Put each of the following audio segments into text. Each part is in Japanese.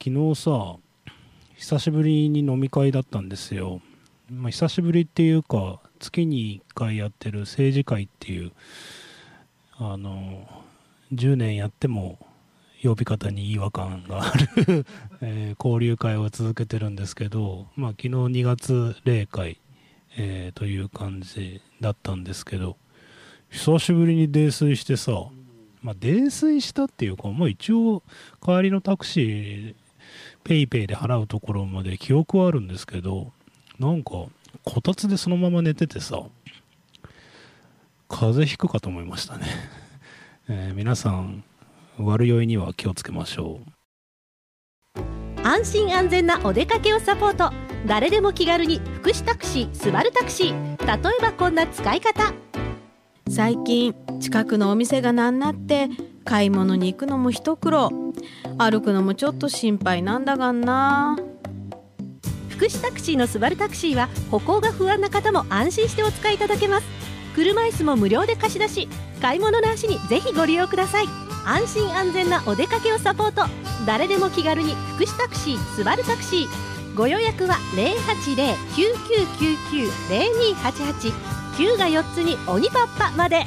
昨日さ久しぶりに飲み会だったんですよ、まあ、久しぶりっていうか月に1回やってる政治会っていうあの10年やっても呼び方に違和感がある えー、交流会を続けてるんですけど、まあ、昨日2月例会、えー、という感じだったんですけど久しぶりに泥酔してさ、まあ、泥酔したっていうか、まあ、一応帰りのタクシー PayPay で払うところまで記憶はあるんですけどなんかこたつでそのまま寝ててさ風邪ひくかと思いましたね、えー、皆さん悪酔いには気をつけましょう。安心安全なお出かけをサポート。誰でも気軽に福祉タクシースバルタクシー。例えばこんな使い方。最近近くのお店がなんなって買い物に行くのも一苦労。歩くのもちょっと心配なんだがんな。福祉タクシーのスバルタクシーは歩行が不安な方も安心してお使いいただけます。車椅子も無料で貸し出し買い物の足にぜひご利用ください。安心安全なお出かけをサポート。誰でも気軽に福祉タクシースバルタクシー。ご予約は080-9999-0288 9が4つに鬼パッパまで。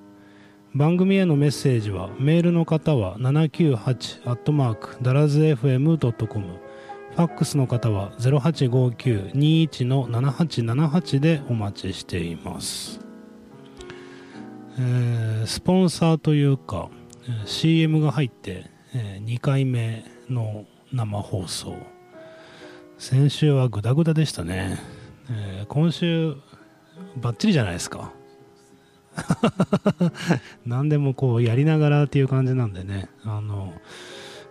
番組へのメッセージはメールの方は798ダラズ FM.com ファックスの方は0859-21-7878でお待ちしています。えー、スポンサーというか CM が入って、えー、2回目の生放送。先週はグダグダでしたね、えー、今週バッチリじゃないですか。何でもこうやりながらっていう感じなんでね。あの、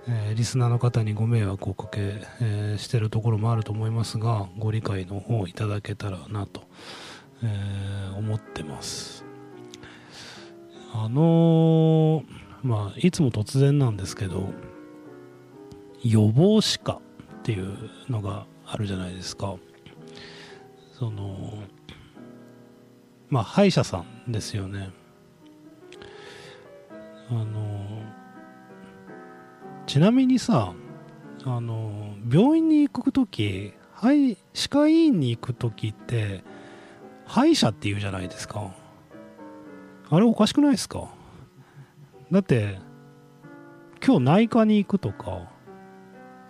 えー、リスナーの方にご迷惑をおかけ、えー、してるところもあると思いますがご理解の方いただけたらなと、えー、思ってます。あの、まあいつも突然なんですけど予防歯科っていうのがあるじゃないですか。そのまあ歯医者さんですよね。あのちなみにさあの病院に行く時歯科医院に行く時って歯医者って言うじゃないですか。あれおかしくないですか？だって今日内科に行くとか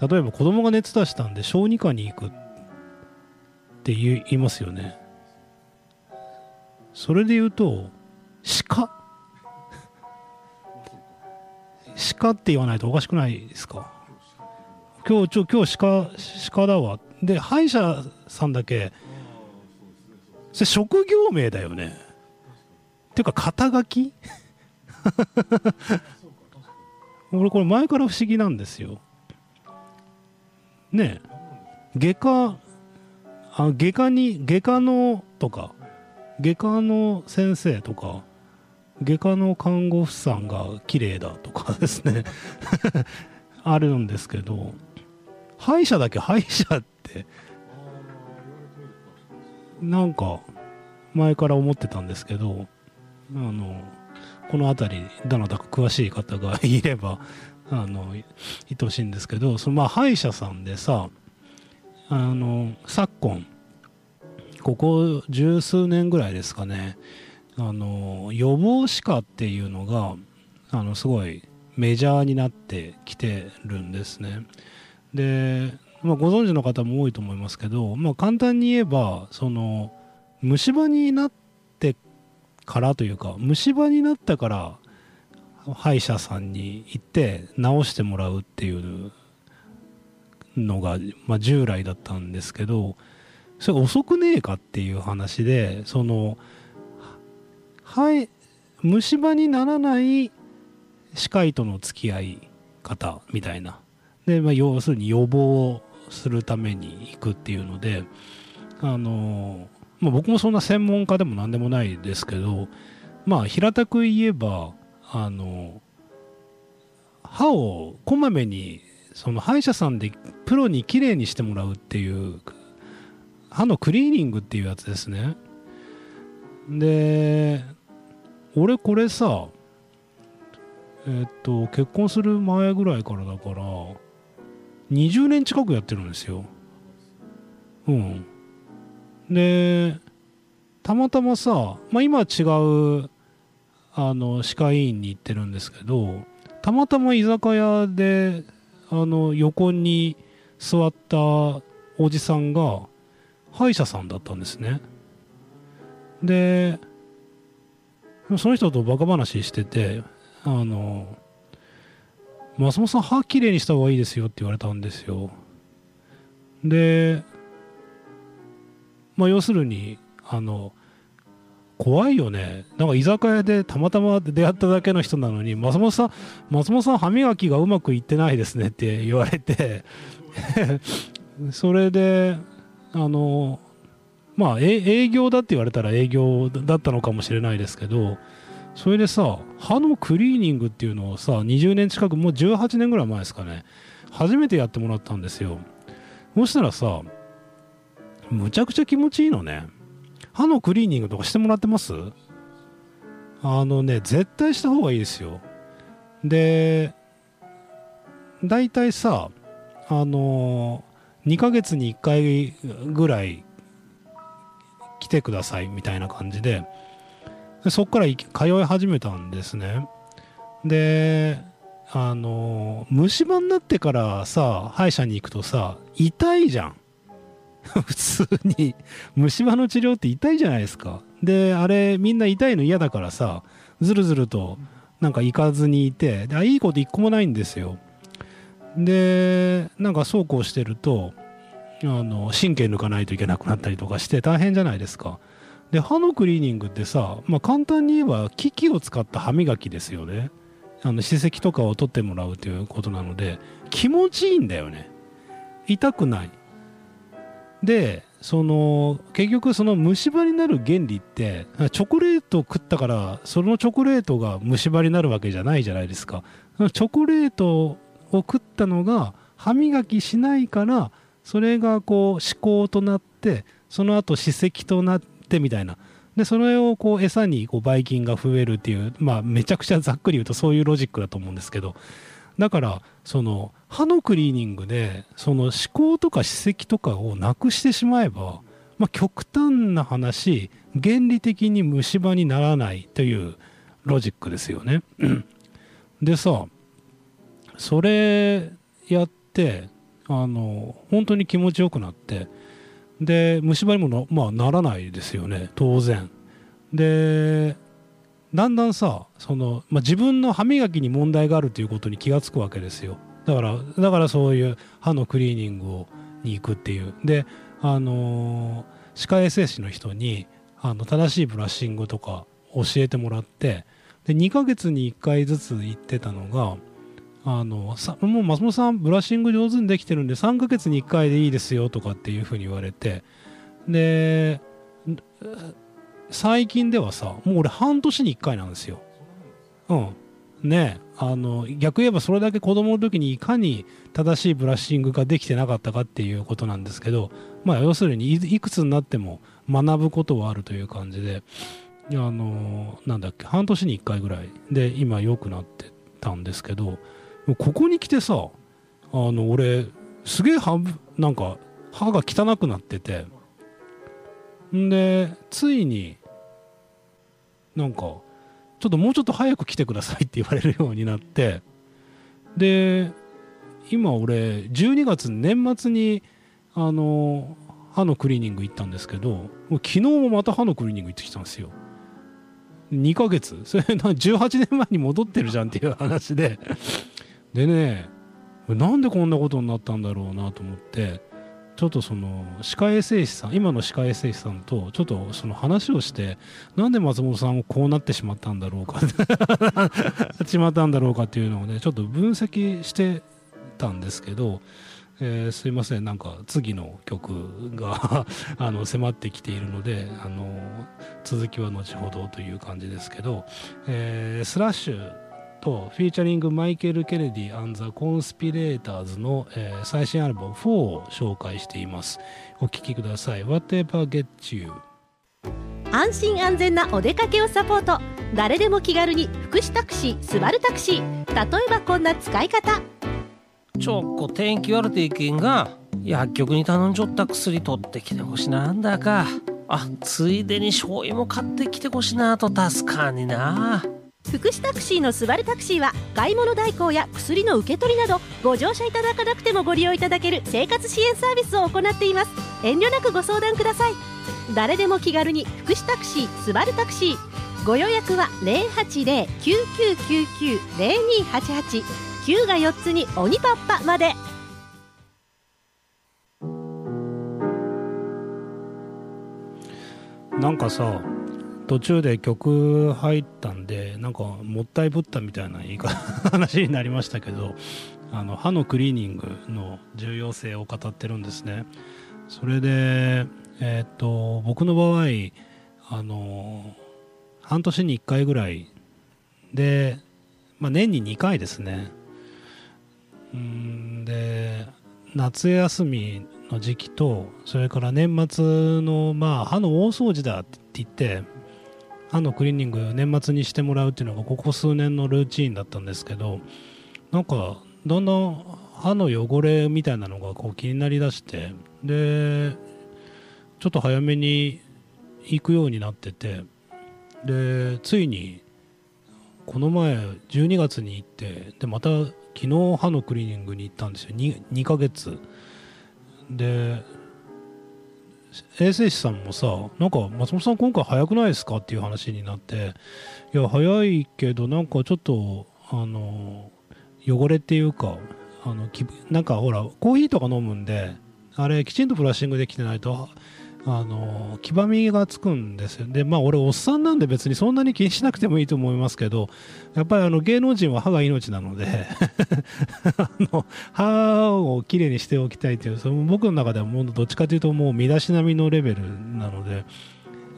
例えば子供が熱出したんで小児科に行くって言いますよね。それで言うと鹿？鹿って言わないとおかしくないですか？今日ちょ今日鹿鹿だわ。で歯医者さんだけそ職業名だよね。っていうか肩書き？俺これ前から不思議なんですよ。ねえ外科あ外科に外科のとか外科の先生とか外科の看護婦さんが綺麗だとか ですね。あるんですけど歯医者だけ？歯医者ってなんか前から思ってたんですけどあのこの辺りどなたか詳しい方がいればあのいてほしいんですけどそのまあ歯医者さんでさあの昨今ここ十数年ぐらいですかね。あの予防歯科っていうのがあのすごいメジャーになってきてるんですね。で、まあ、ご存知の方も多いと思いますけど、まあ、簡単に言えばその虫歯になってからというか虫歯になったから歯医者さんに行って治してもらうっていうのが、まあ、従来だったんですけどそれ遅くねえかっていう話でその虫歯にならない歯科医との付き合い方みたいな。で、まあ、要するに予防するために行くっていうのであの、まあ、僕もそんな専門家でも何でもないですけどまあ平たく言えばあの歯をこまめにその歯医者さんでプロにきれいにしてもらうっていう歯のクリーニングっていうやつですね。で俺これさえっと結婚する前ぐらいからだから20年近くやってるんですよ。うん。でたまたまさ、まあ、今は違うあの歯科医院に行ってるんですけどたまたま居酒屋であの横に座ったおじさんが歯医者さんだったんですね。でその人とバカ話しててあの松本さん歯きれいにした方がいいですよって言われたんですよ。でまあ要するにあの怖いよね。なんか居酒屋でたまたま出会っただけの人なのに松本さん松本さん歯磨きがうまくいってないですねって言われて それであのまあ営業だって言われたら営業だったのかもしれないですけどそれでさ歯のクリーニングっていうのをさ20年近くもう18年ぐらい前ですかね初めてやってもらったんですよ。そしたらさむちゃくちゃ気持ちいいのね。歯のクリーニングとかしてもらってます？あのね絶対した方がいいですよ。で大体さあの2ヶ月に1回ぐらい来てくださいみたいな感じでそこから通い始めたんですね。であの虫歯になってからさ歯医者に行くとさ痛いじゃん。普通に。虫歯の治療って痛いじゃないですか。であれみんな痛いの嫌だからさずるずるとなんか行かずにいてでいいこと一個もないんですよ。でなんかそうこうしてるとあの神経抜かないといけなくなったりとかして大変じゃないですか。で歯のクリーニングってさ、まあ、簡単に言えば機器を使った歯磨きですよね。あの歯石とかを取ってもらうということなので気持ちいいんだよね。痛くない。でその結局その虫歯になる原理ってチョコレートを食ったからそのチョコレートが虫歯になるわけじゃないじゃないですか。チョコレートを食ったのが歯磨きしないからそれがこう思考となってその後歯石となってみたいなでそれをこう餌にこうばい菌が増えるっていうまあめちゃくちゃざっくり言うとそういうロジックだと思うんですけどだからその歯のクリーニングでその思考とか歯石とかをなくしてしまえば、まあ、極端な話原理的に虫歯にならないというロジックですよね。でさそれやってあの本当に気持ちよくなってで虫歯にもまあ、ならないですよね当然。でだんだんさその、まあ、自分の歯磨きに問題があるということに気が付くわけですよ。だからだからそういう歯のクリーニングをに行くっていう。であの、歯科衛生士の人にあの正しいブラッシングとか教えてもらってで2ヶ月に1回ずつ行ってたのがあのさもう松本さんブラッシング上手にできてるんで3ヶ月に1回でいいですよとかっていうふうに言われてで最近ではさもう俺半年に1回なんですよ。うんねあの逆言えばそれだけ子供の時にいかに正しいブラッシングができてなかったかっていうことなんですけど、まあ、要するにいくつになっても学ぶことはあるという感じであのなんだっけ半年に1回ぐらいで今良くなってたんですけどここに来てさあの俺すげえ歯なんか歯が汚くなってて。んでついになんかちょっともうちょっと早く来てくださいって言われるようになって。で今俺12月年末にあの歯のクリーニング行ったんですけど昨日もまた歯のクリーニング行ってきたんですよ。2ヶ月？それ18年前に戻ってるじゃんっていう話で。でねなんでこんなことになったんだろうなと思ってちょっとその歯科衛生士さん今の歯科衛生士さんとちょっとその話をしてなんで松本さんこうなってしまったんだろうか しまったんだろうかっていうのをねちょっと分析してたんですけど、えーすいませんなんか次の曲が あの迫ってきているのであの続きは後ほどという感じですけど、えースラッシュとフィーチャリングマイケル・ケネディザ・コンスピレーターズの、えー最新アルバム4を紹介しています。お聴きください。Whatever Gets You 安心安全なお出かけをサポート。誰でも気軽に福祉タクシースバルタクシー。例えばこんな使い方。ちょっこ天気悪ていけんが薬局に頼んじょった薬取ってきてほしなんだか。あついでに醤油も買ってきてほしなと助かんにな福祉タクシーのスバルタクシーは買い物代行や薬の受け取りなどご乗車いただかなくてもご利用いただける生活支援サービスを行っています。遠慮なくご相談ください。誰でも気軽に福祉タクシースバルタクシー。ご予約は080-9999-0288 9が4つに鬼パッパまで。なんかさ途中で曲入ったんでなんかもったいぶったみたいな言い方話になりましたけどあの歯のクリーニングの重要性を語ってるんですね。それでえーっと僕の場合あの半年に1回ぐらいで、まあ、年に2回ですね。うんで夏休みの時期とそれから年末のまあ歯の大掃除だって言って歯のクリーニング年末にしてもらうっていうのがここ数年のルーチンだったんですけどなんかだんだん歯の汚れみたいなのがこう気になりだしてでちょっと早めに行くようになっててでついにこの前12月に行ってでまた昨日歯のクリーニングに行ったんですよ。2, 2ヶ月。で衛生士さんもさなんか松本さん今回早くないですかっていう話になっていや早いけどなんかちょっとあの汚れっていうかあのなんかほらコーヒーとか飲むんであれきちんとブラッシングできてないとあの黄ばみがつくんですよ。でまあ俺おっさんなんで別にそんなに気にしなくてもいいと思いますけどやっぱりあの芸能人は歯が命なので あの歯をきれいにしておきたいというその僕の中ではもうどっちかというともう身だしなみのレベルなので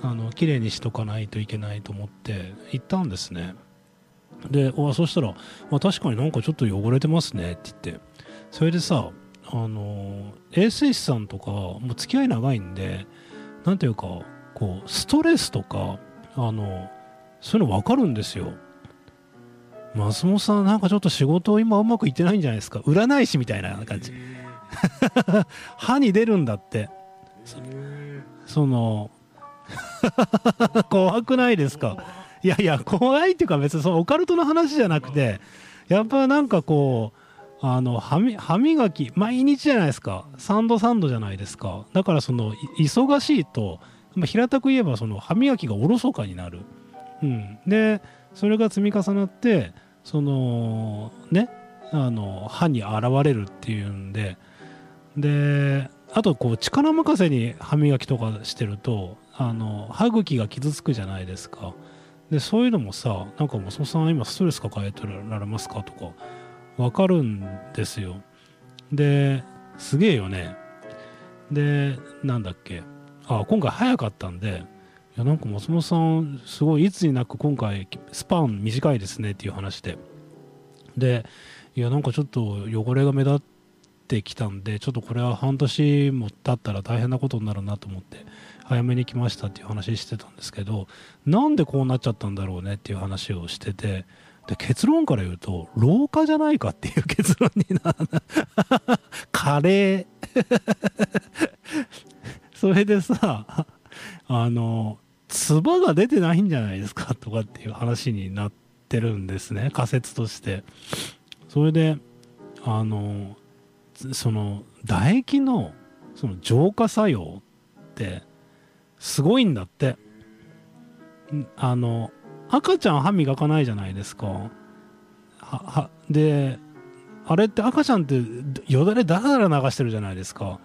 あのきれいにしとかないといけないと思って行ったんですね。でおそしたら、まあ、確かになんかちょっと汚れてますねって言って。それでさあの衛生士さんとかもう付き合い長いんでなんていうかこうストレスとかあのそういうの分かるんですよ。松本さんなんかちょっと仕事今うまくいってないんじゃないですか？占い師みたいな感じ。歯に出るんだって。そその 怖くないですか？いやいや怖いっていうか別にそのオカルトの話じゃなくてやっぱなんかこうあの歯磨き毎日じゃないですか。3度3度じゃないですか。だからその忙しいと、まあ、平たく言えばその歯磨きがおろそかになる、うん、でそれが積み重なってそのねあの歯に現れるっていうんで。であとこう力任せに歯磨きとかしてるとあの歯茎が傷つくじゃないですか。でそういうのもさなんか松本さん今ストレス抱えてられますか？とかわかるんですよ。ですげえよね。でなんだっけ。あ今回早かったんでいやなんか松本さんすごいいつになく今回スパン短いですねっていう話で。でいやなんかちょっと汚れが目立ってきたんでちょっとこれは半年も経ったら大変なことになるなと思って早めに来ましたっていう話してたんですけどなんでこうなっちゃったんだろうねっていう話をしててで結論から言うと老化じゃないかっていう結論にな カレー。それでさあの唾が出てないんじゃないですかとかっていう話になってるんですね。仮説として。それであのその唾液のその浄化作用ってすごいんだって。あの赤ちゃん歯磨かないじゃないですか。ははであれって赤ちゃんってよだれだらだら流してるじゃないですか。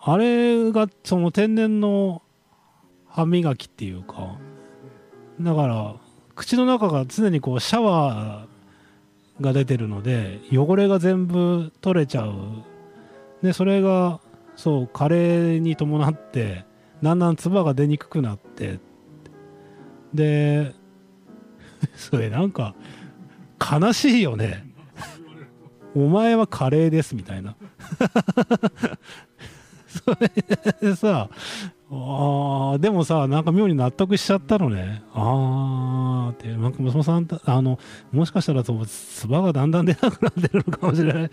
あれがその天然の歯磨きっていうか。だから口の中が常にこうシャワーが出てるので汚れが全部取れちゃう。でそれがそう加齢に伴ってだんだん唾が出にくくなって。で それなんか悲しいよね。お前はカレーですみたいな。それでさあでもさなんか妙に納得しちゃったのね。ああって。なんか娘さんあのもしかしたらそう唾がだんだん出なくなってるのかもしれない。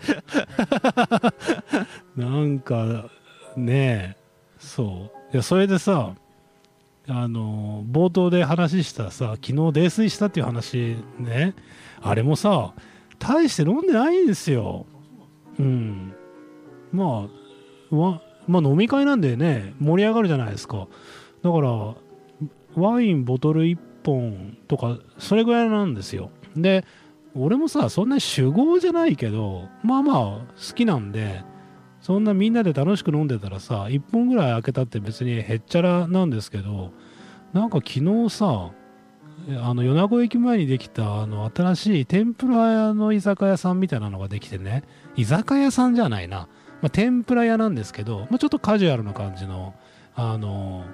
なんかねえそう。いやそれでさあの冒頭で話したさ昨日泥酔したっていう話ね。あれもさ大して飲んでないんですよ。うん。まあまあ飲み会なんでね盛り上がるじゃないですか。だからワインボトル1本とかそれぐらいなんですよ。で俺もさそんなに酒豪じゃないけどまあまあ好きなんでそんなみんなで楽しく飲んでたらさ1本ぐらい開けたって別にへっちゃらなんですけどなんか昨日さあの米子駅前にできたあの新しい天ぷら屋の居酒屋さんみたいなのができてね。居酒屋さんじゃないな。まあ、天ぷら屋なんですけど、まあ、ちょっとカジュアルな感じの、あの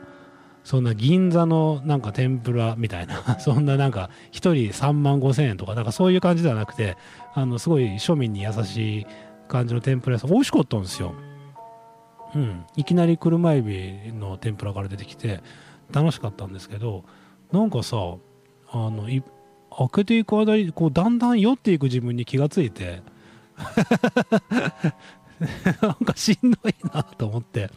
そんな銀座のなんか天ぷらみたいな、そんななんか1人3万5千円とか、なんかそういう感じではなくて、あのすごい庶民に優しい感じの天ぷら屋さん、美味しかったんですよ。うん、いきなり車エビの天ぷらから出てきて楽しかったんですけどなんかさあのい開けていく間にこうだんだん酔っていく自分に気がついてなんかしんどいなと思って。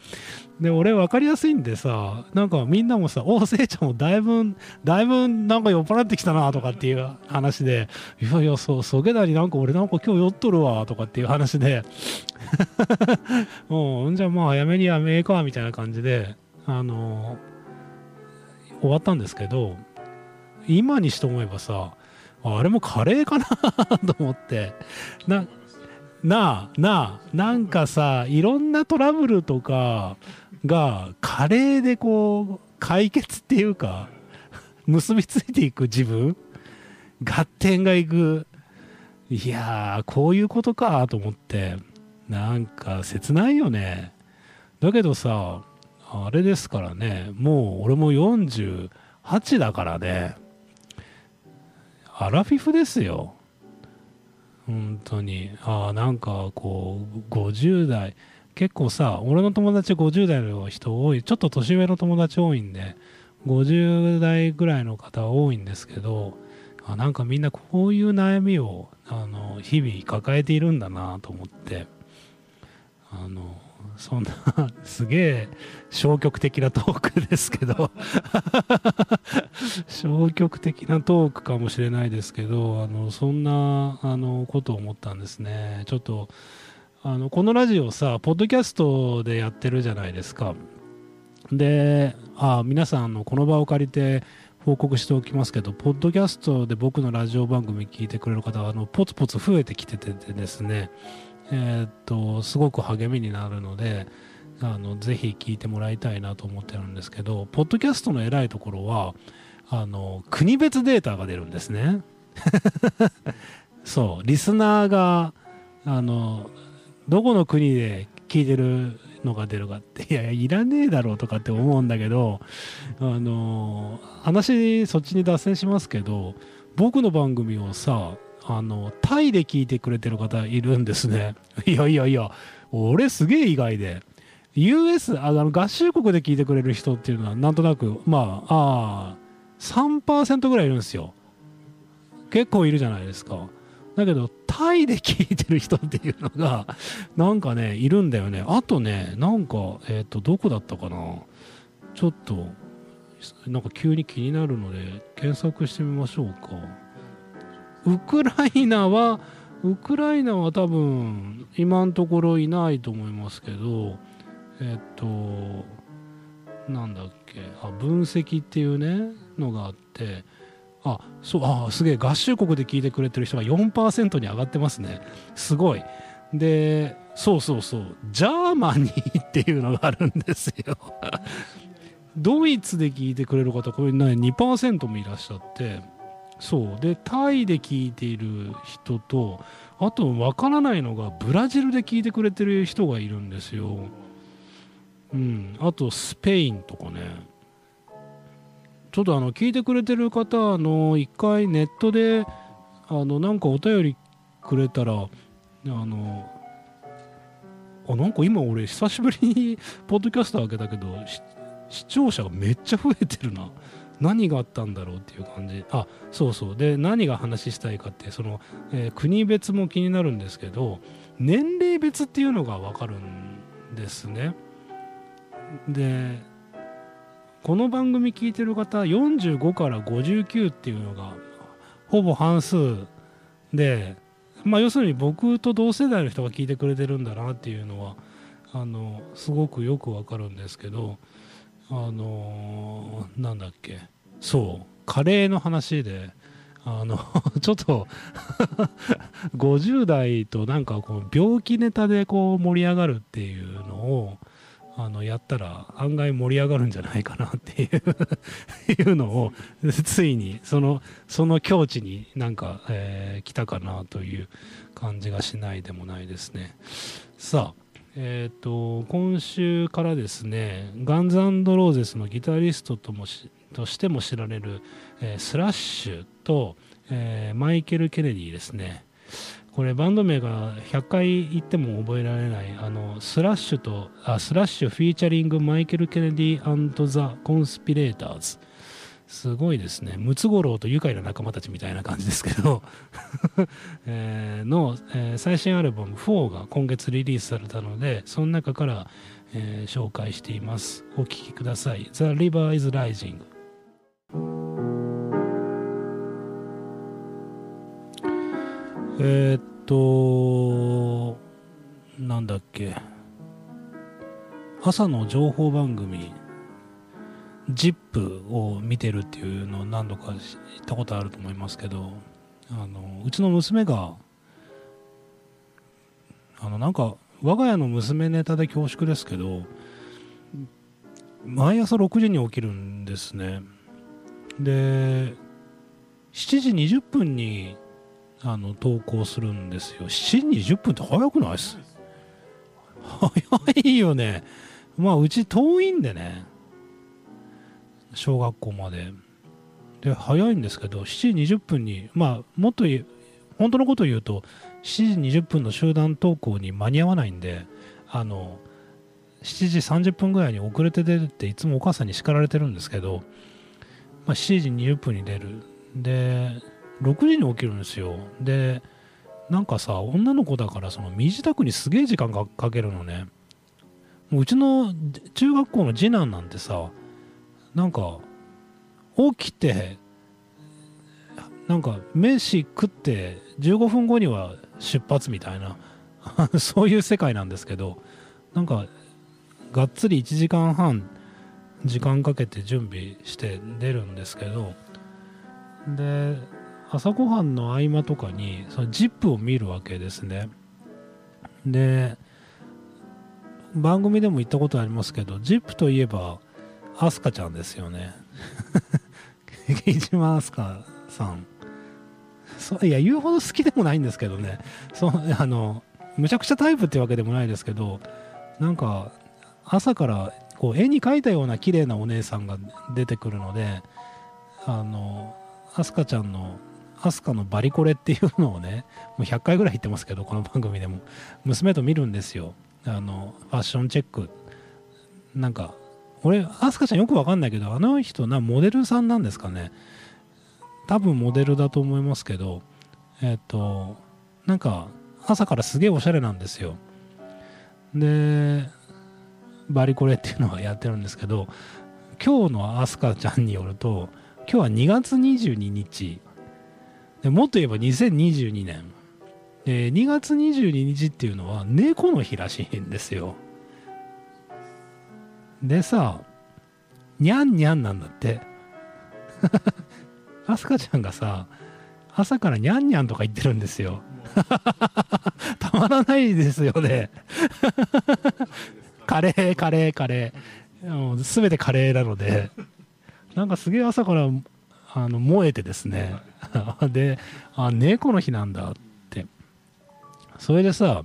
で、俺分かりやすいんでさ、なんかみんなもさ、おせいちゃんもだいぶ、だいぶなんか酔っ払ってきたなとかっていう話で、いやいや、そう、そげなりなんか俺なんか今日酔っとるわとかっていう話で、もうん、じゃあまあやめにやめえかみたいな感じで、あのー、終わったんですけど、今にして思えばさ、あれもカレーかなと思って、な、なあなあなんかさいろんなトラブルとかがカレーでこう解決っていうか結びついていく自分合点がいく。いやーこういうことかと思ってなんか切ないよね。だけどさあれですからねもう俺も48だからねアラフィフですよ。本当に。ああなんかこう50代結構さ俺の友達50代の人多い。ちょっと年上の友達多いんで50代ぐらいの方多いんですけどあなんかみんなこういう悩みをあの日々抱えているんだなと思って。あのそんなすげえ消極的なトークですけど。消極的なトークかもしれないですけどあのそんなあのことを思ったんですね。ちょっとあのこのラジオさポッドキャストでやってるじゃないですか。であ皆さんのこの場を借りて報告しておきますけど、ポッドキャストで僕のラジオ番組聞いてくれる方は、あの、ポツポツ増えてきててですね、えー、っとすごく励みになるのであのぜひ聞いてもらいたいなと思ってるんですけどポッドキャストの偉いところはあの国別データが出るんですね。そうリスナーがあのどこの国で聞いてるのが出るかっていやいやいらねえだろうとかって思うんだけどあの話そっちに脱線しますけど僕の番組をさあの、タイで聞いてくれてる方いるんですね。いやいやいや、俺すげえ意外で。US、あの、合衆国で聞いてくれる人っていうのは、なんとなく、まあ、ああ、3%ぐらいいるんですよ。結構いるじゃないですか。だけど、タイで聞いてる人っていうのが、なんかね、いるんだよね。あとね、なんか、えっ、ー、と、どこだったかな。ちょっと、なんか急に気になるので、検索してみましょうか。ウクライナはウクライナは多分今のところいないと思いますけどえっとなんだっけあ分析っていうねのがあってあそうあすげえ合衆国で聞いてくれてる人が4%に上がってますね。すごい。でそうそうそう。 Germany っていうのがあるんですよ。ドイツで聞いてくれる方これね2%もいらっしゃってそう。でタイで聞いている人とあとわからないのがブラジルで聞いてくれてる人がいるんですよ。うん。あとスペインとかね。ちょっとあの聞いてくれてる方の一回ネットであのなんかお便りくれたらあのあなんか今俺久しぶりに ポッドキャスト開けたけど視聴者がめっちゃ増えてるな。何があったんだろうっていう感じ。あそうそう。で何が話したいかってその、えー国別も気になるんですけど年齢別っていうのが分かるんですね。でこの番組聞いてる方45から59っていうのがほぼ半数でまあ要するに僕と同世代の人が聞いてくれてるんだなっていうのはあのすごくよくわかるんですけどあのーなんだっけ。そう。カレーの話であの ちょっと 50代となんかこう病気ネタでこう盛り上がるっていうのをあのやったら案外盛り上がるんじゃないかなっていう いうのをついにそのその境地になんか、えー来たかなという感じがしないでもないですね。さあえー、と今週からですねガンズローゼスのギタリストともしとしても知られる、えースラッシュと、えーマイルス・ケネディですね。これバンド名が100回言っても覚えられないあのスラッシュとあスラッシュフィーチャリングマイルス・ケネディザ・コンスピレーターズすごいですね。ムツゴロウと愉快な仲間たちみたいな感じですけど、えーの、えー最新アルバム4が今月リリースされたのでその中から、えー紹介しています。お聴きください。The River is Rising えーっとなんだっけ。朝の情報番組 ZIP を見てるっていうのを何度か知ったことあると思いますけどあのうちの娘があのなんか我が家の娘ネタで恐縮ですけど毎朝6時に起きるんですね。で7時20分にあの投稿するんですよ。7時20分って早くないっす？早いよね。まあうち遠いんでね。小学校まで。で早いんですけど7時20分にまあもっと本当のことを言うと7時20分の集団登校に間に合わないんであの7時30分ぐらいに遅れて出るっていつもお母さんに叱られてるんですけど、まあ、7時20分に出る。で6時に起きるんですよ。でなんかさ女の子だからその身支度にすげえ時間がかけるのね。もううちの中学校の次男なんてさなんか起きてなんか飯食って15分後には出発みたいな そういう世界なんですけどなんかがっつり1時間半時間かけて準備して出るんですけどで朝ごはんの合間とかにその ZIP を見るわけですね。で番組でも言ったことありますけど ZIP といえばアスカちゃんですよね。木島アスカさんそういや言うほど好きでもないんですけどね。そあのむちゃくちゃタイプってわけでもないですけどなんか朝からこう絵に描いたような綺麗なお姉さんが出てくるのであのアスカちゃんのアスカのバリコレっていうのをねもう100回ぐらい言ってますけどこの番組でも。娘と見るんですよ。あのファッションチェック。なんか俺アスカちゃんよくわかんないけどあの人なモデルさんなんですかね。多分モデルだと思いますけどえっ、となんか朝からすげえおしゃれなんですよ。でバリコレっていうのはやってるんですけど今日のアスカちゃんによると今日は2月22日。でもっと言えば2022年。で2月22日っていうのは猫の日らしいんですよ。でさにゃんにゃんなんだって。アスカちゃんがさ朝からにゃんにゃんとか言ってるんですよ。たまらないですよね。カレーカレーカレー。もう全てカレーなので。なんかすげえ朝からあの燃えてですね。であ猫の日なんだって。それでさ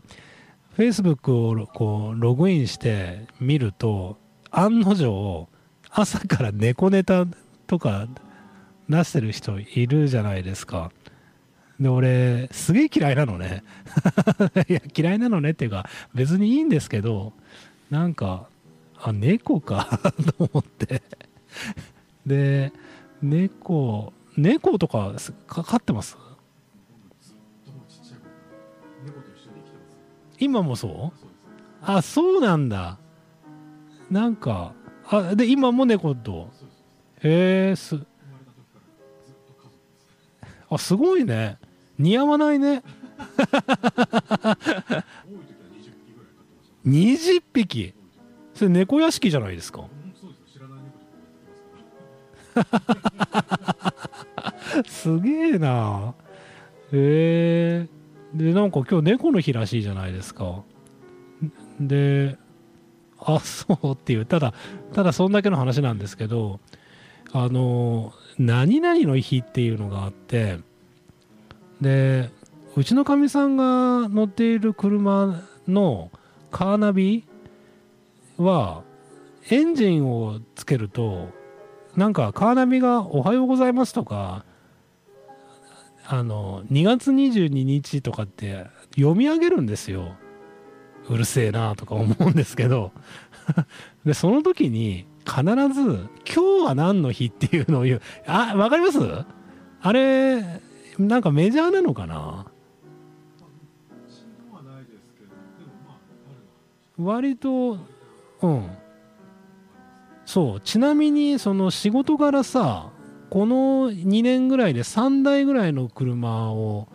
Facebook をこうログインして見ると案の定朝から猫ネタとか出してる人いるじゃないですか。で俺すげえ嫌いなのね。いや嫌いなのねっていうか別にいいんですけどなんかあ猫か と思って。で猫猫とか飼ってます。今もそう？あそうなんだなんかあで今も猫と。へえす。あすごいね。似合わないね。20匹。それ猫屋敷じゃないですか？すげえな。へえでなんか今日猫の日らしいじゃないですか。であそうっていう。ただただそんだけの話なんですけどあの何々の日っていうのがあってでうちのかみさんが乗っている車のカーナビはエンジンをつけるとなんかカーナビが「おはようございます」とかあの2月22日とかって読み上げるんですよ。うるせえなとか思うんですけど でその時に必ず「今日は何の日?」っていうのを言う。あわかります？あれなんかメジャーなのかな？割とうん。そう。ちなみにその仕事柄さこの2年ぐらいで3台ぐらいの車を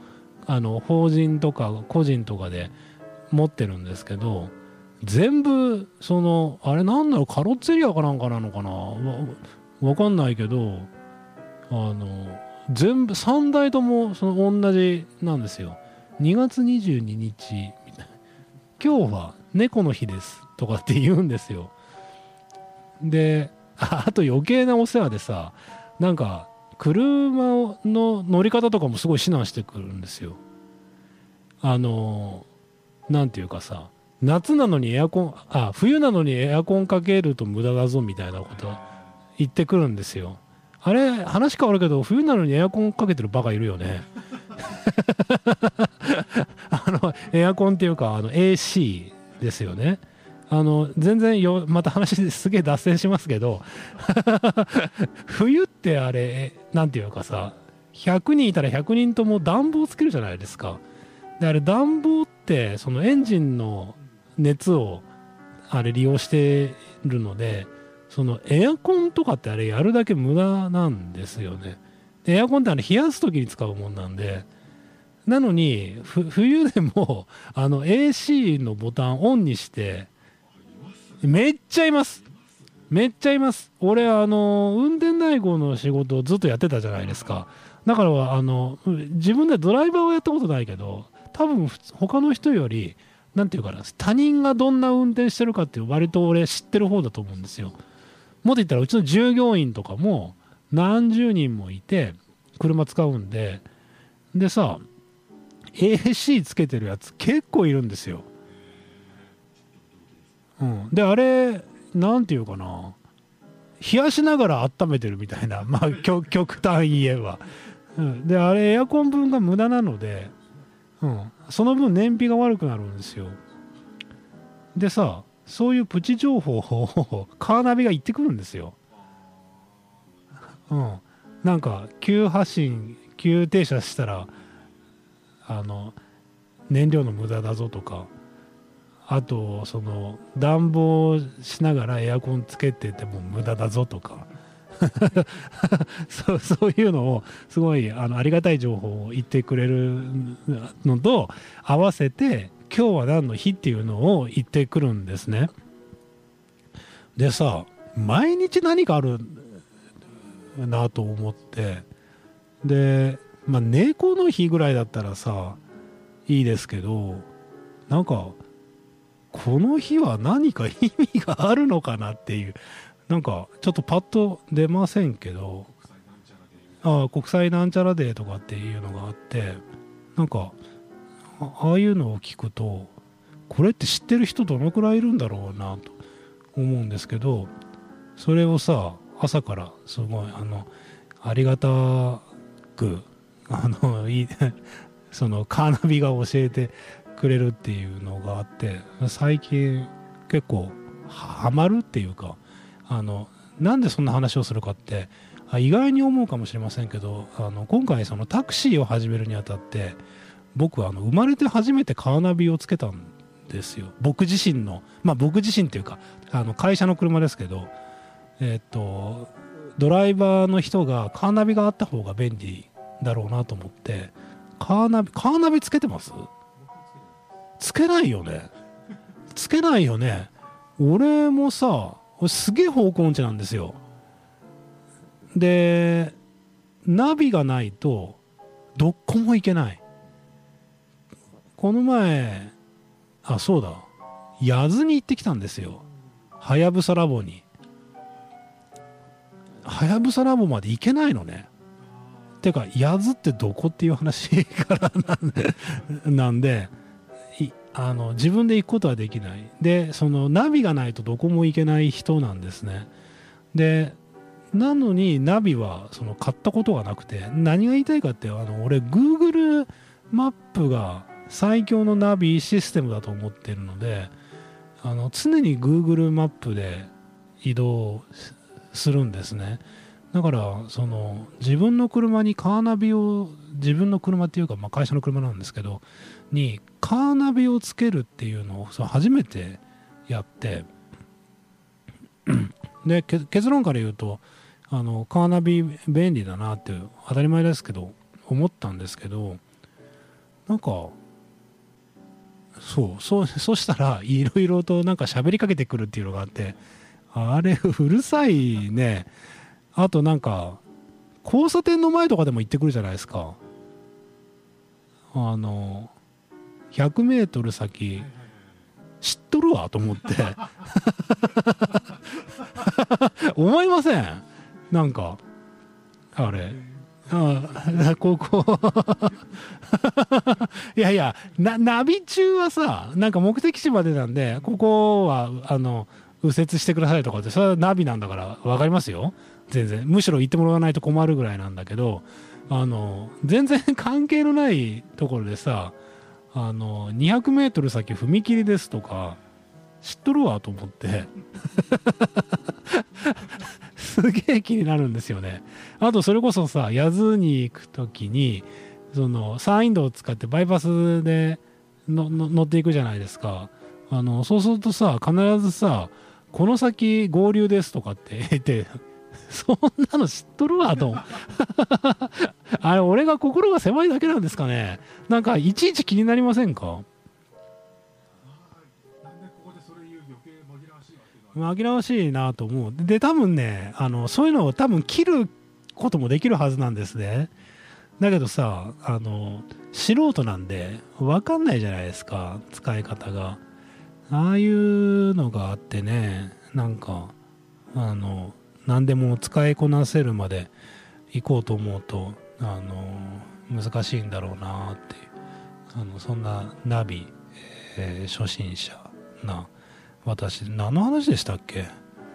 あの法人とか個人とかで持ってるんですけど全部そのあれなんだろうカロッツェリアかなんかなのかな？わわかんないけどあの全部3台ともその同じなんですよ。2月22日みたいな今日は猫の日ですとかって言うんですよ。であと余計なお世話でさなんか車の乗り方とかもすごい指南してくるんですよ。あのなんていうかさ夏なのにエアコンあ冬なのにエアコンかけると無駄だぞみたいなこと言ってくるんですよ。あれ話変わるけど冬なのにエアコンかけてるバカいるよね。あのエアコンっていうかあの AC ですよね。あの全然よまた話すげえ脱線しますけど 冬ってあれなんていうかさ100人いたら100人とも暖房つけるじゃないですか。であれ暖房ってそのエンジンの熱をあれ利用してるのでそのエアコンとかってあれやるだけ無駄なんですよね。エアコンってあれ冷やす時に使うもんなんでなのに冬でもあの AC のボタンオンにしてめっちゃいます。めっちゃいます。俺あの運転代行の仕事をずっとやってたじゃないですか。だからあの自分でドライバーをやったことないけど多分他の人より何て言うかな他人がどんな運転してるかって割と俺知ってる方だと思うんですよ。もっと言ったらうちの従業員とかも何十人もいて車使うんで。でさ AC つけてるやつ結構いるんですよ。うん、であれなんていうかな。冷やしながら温めてるみたいな。まあ極極端言えば、うん、であれエアコン分が無駄なので、うん、その分燃費が悪くなるんですよ。でさそういうプチ情報を カーナビが言ってくるんですよ。うん。なんか急発進急停車したらあの燃料の無駄だぞとか。あとその暖房しながらエアコンつけてても無駄だぞとか。そうそういうのをすごいあのありがたい情報を言ってくれるのと合わせて今日は何の日っていうのを言ってくるんですね。でさ毎日何かあるなと思ってでまあ猫の日ぐらいだったらさいいですけどなんかこの日は何か意味があるのかなっていうなんかちょっとパッと出ませんけどあ国際なんちゃらデーとかっていうのがあってなんかああいうのを聞くとこれって知ってる人どのくらいいるんだろうなと思うんですけどそれをさ朝からすごいあのありがたくあのいい そのカーナビが教えてくれるっていうのがあって最近結構ハマるっていうかあのなんでそんな話をするかって意外に思うかもしれませんけどあの今回そのタクシーを始めるにあたって僕はあの生まれて初めてカーナビをつけたんですよ。僕自身のまあ僕自身っていうかあの会社の車ですけどえっとドライバーの人がカーナビがあった方が便利だろうなと思ってカーナビカーナビつけてます？つけないよね。つけないよね。俺もさ俺すげえ方向音痴なんですよ。でナビがないとどこも行けない。この前あそうだ。八津に行ってきたんですよ。はやぶさラボに。はやぶさラボまで行けないのね。てか八津ってどこっていう話からなんでなんであの自分で行くことはできない。でそのナビがないとどこも行けない人なんですね。でなのにナビはその買ったことがなくて何が言いたいかってあの俺 Google マップが最強のナビシステムだと思ってるのであの常に Google マップで移動するんですね。だからその自分の車にカーナビを自分の車っていうか、まあ、会社の車なんですけどにカーナビをつけるっていうのをその初めてやって で結論から言うとあのカーナビ便利だなって当たり前ですけど思ったんですけどなんかそうそう そしたらいろいろとなんか喋りかけてくるっていうのがあってあれうるさいね。あとなんか交差点の前とかでも行ってくるじゃないですか。あの 100m 先知っとるわと思って。思いません。なんかあれ。あここ。いやいやなナビ中はさなんか目的地までなんでここはあの右折してくださいとかってそれはナビなんだから分かりますよ全然。むしろ行ってもらわないと困るぐらいなんだけどあの全然関係のないところでさあの 200m 先踏切ですとか知っとるわと思って。すげえ気になるんですよね。あとそれこそさ八津に行く時にその山陰道を使ってバイパスでの乗っていくじゃないですか。あのそうするとさ必ずさこの先合流ですとかって言ってそんなの知っとるわと。あれ俺が心が狭いだけなんですかね。なんかいちいち気になりませんか？紛らわしいなと思う。で多分ねあのそういうのを多分切ることもできるはずなんですね。だけどさあの素人なんで分かんないじゃないですか使い方が。ああいうのがあってねなんかあの何でも使いこなせるまで行こうと思うとあの難しいんだろうなっていうあのそんなナビ、えー初心者な私何の話でしたっけ？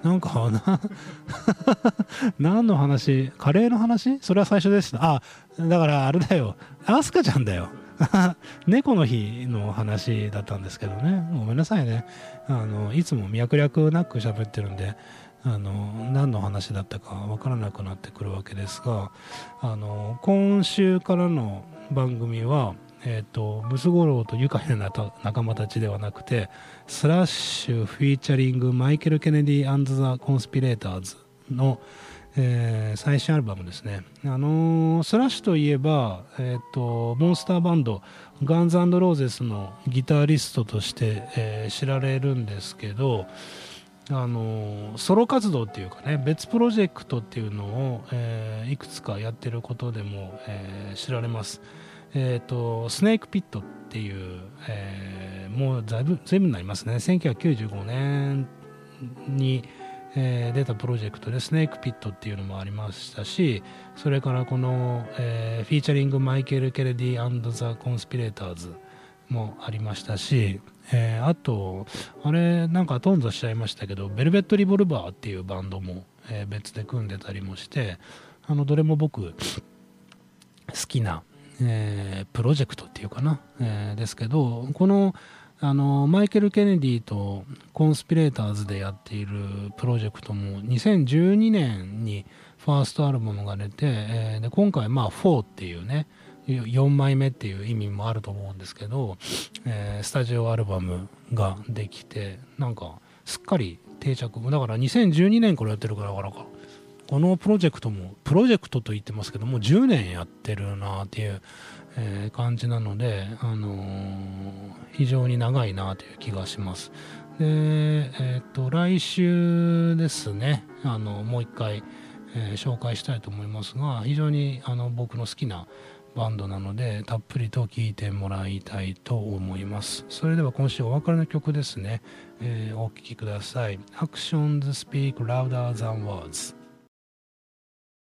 なんかな 何の話？カレーの話？それは最初でした。あだからあれだよ。アスカちゃんだよ。猫の日の話だったんですけどね。ごめんなさいね。あのいつも脈略なく喋ってるんであの何の話だったか分からなくなってくるわけですがあの今週からの番組はえー、とムツゴロウと愉快な仲間たちではなくてスラッシュフィーチャリングマイルス・ケネディザ・コンスピレーターズの、えー最新アルバムですね、あのースラッシュといえば、えー、とモンスターバンドガンズローゼスのギタリストとして、えー知られるんですけどあのソロ活動っていうかね別プロジェクトっていうのを、えーいくつかやってることでも、えー知られます。えー、とスネークピットっていう、えーもうだいぶ随分になりますね1995年に、えー出たプロジェクトでスネークピットっていうのもありましたしそれからこの、えーフィーチャリングマイケル・ケレディザ・コンスピレーターズもありましたし、えーあとあれなんか頓挫しちゃいましたけどベルベット・リボルバーっていうバンドも、えー別で組んでたりもしてあのどれも僕好きな、えープロジェクトっていうかな、えですけどこのあのマイケル・ケネディとコンスピレーターズでやっているプロジェクトも2012年にファーストアルバムが出て、えで今回まあ4っていうね4枚目っていう意味もあると思うんですけど、えースタジオアルバムができてなんかすっかり定着。だから2012年からやってるからからか。このプロジェクトもプロジェクトと言ってますけどもう10年やってるなっていう、えー感じなので、あのー非常に長いなという気がします。でえっ、と来週ですね。あのもう一回、え紹介したいと思いますが非常にあの僕の好きなバンドなのでたっぷりと聴いてもらいたいと思います。それでは今週お別れの曲ですね、えーお聴きください。Actions Speak Louder Than Words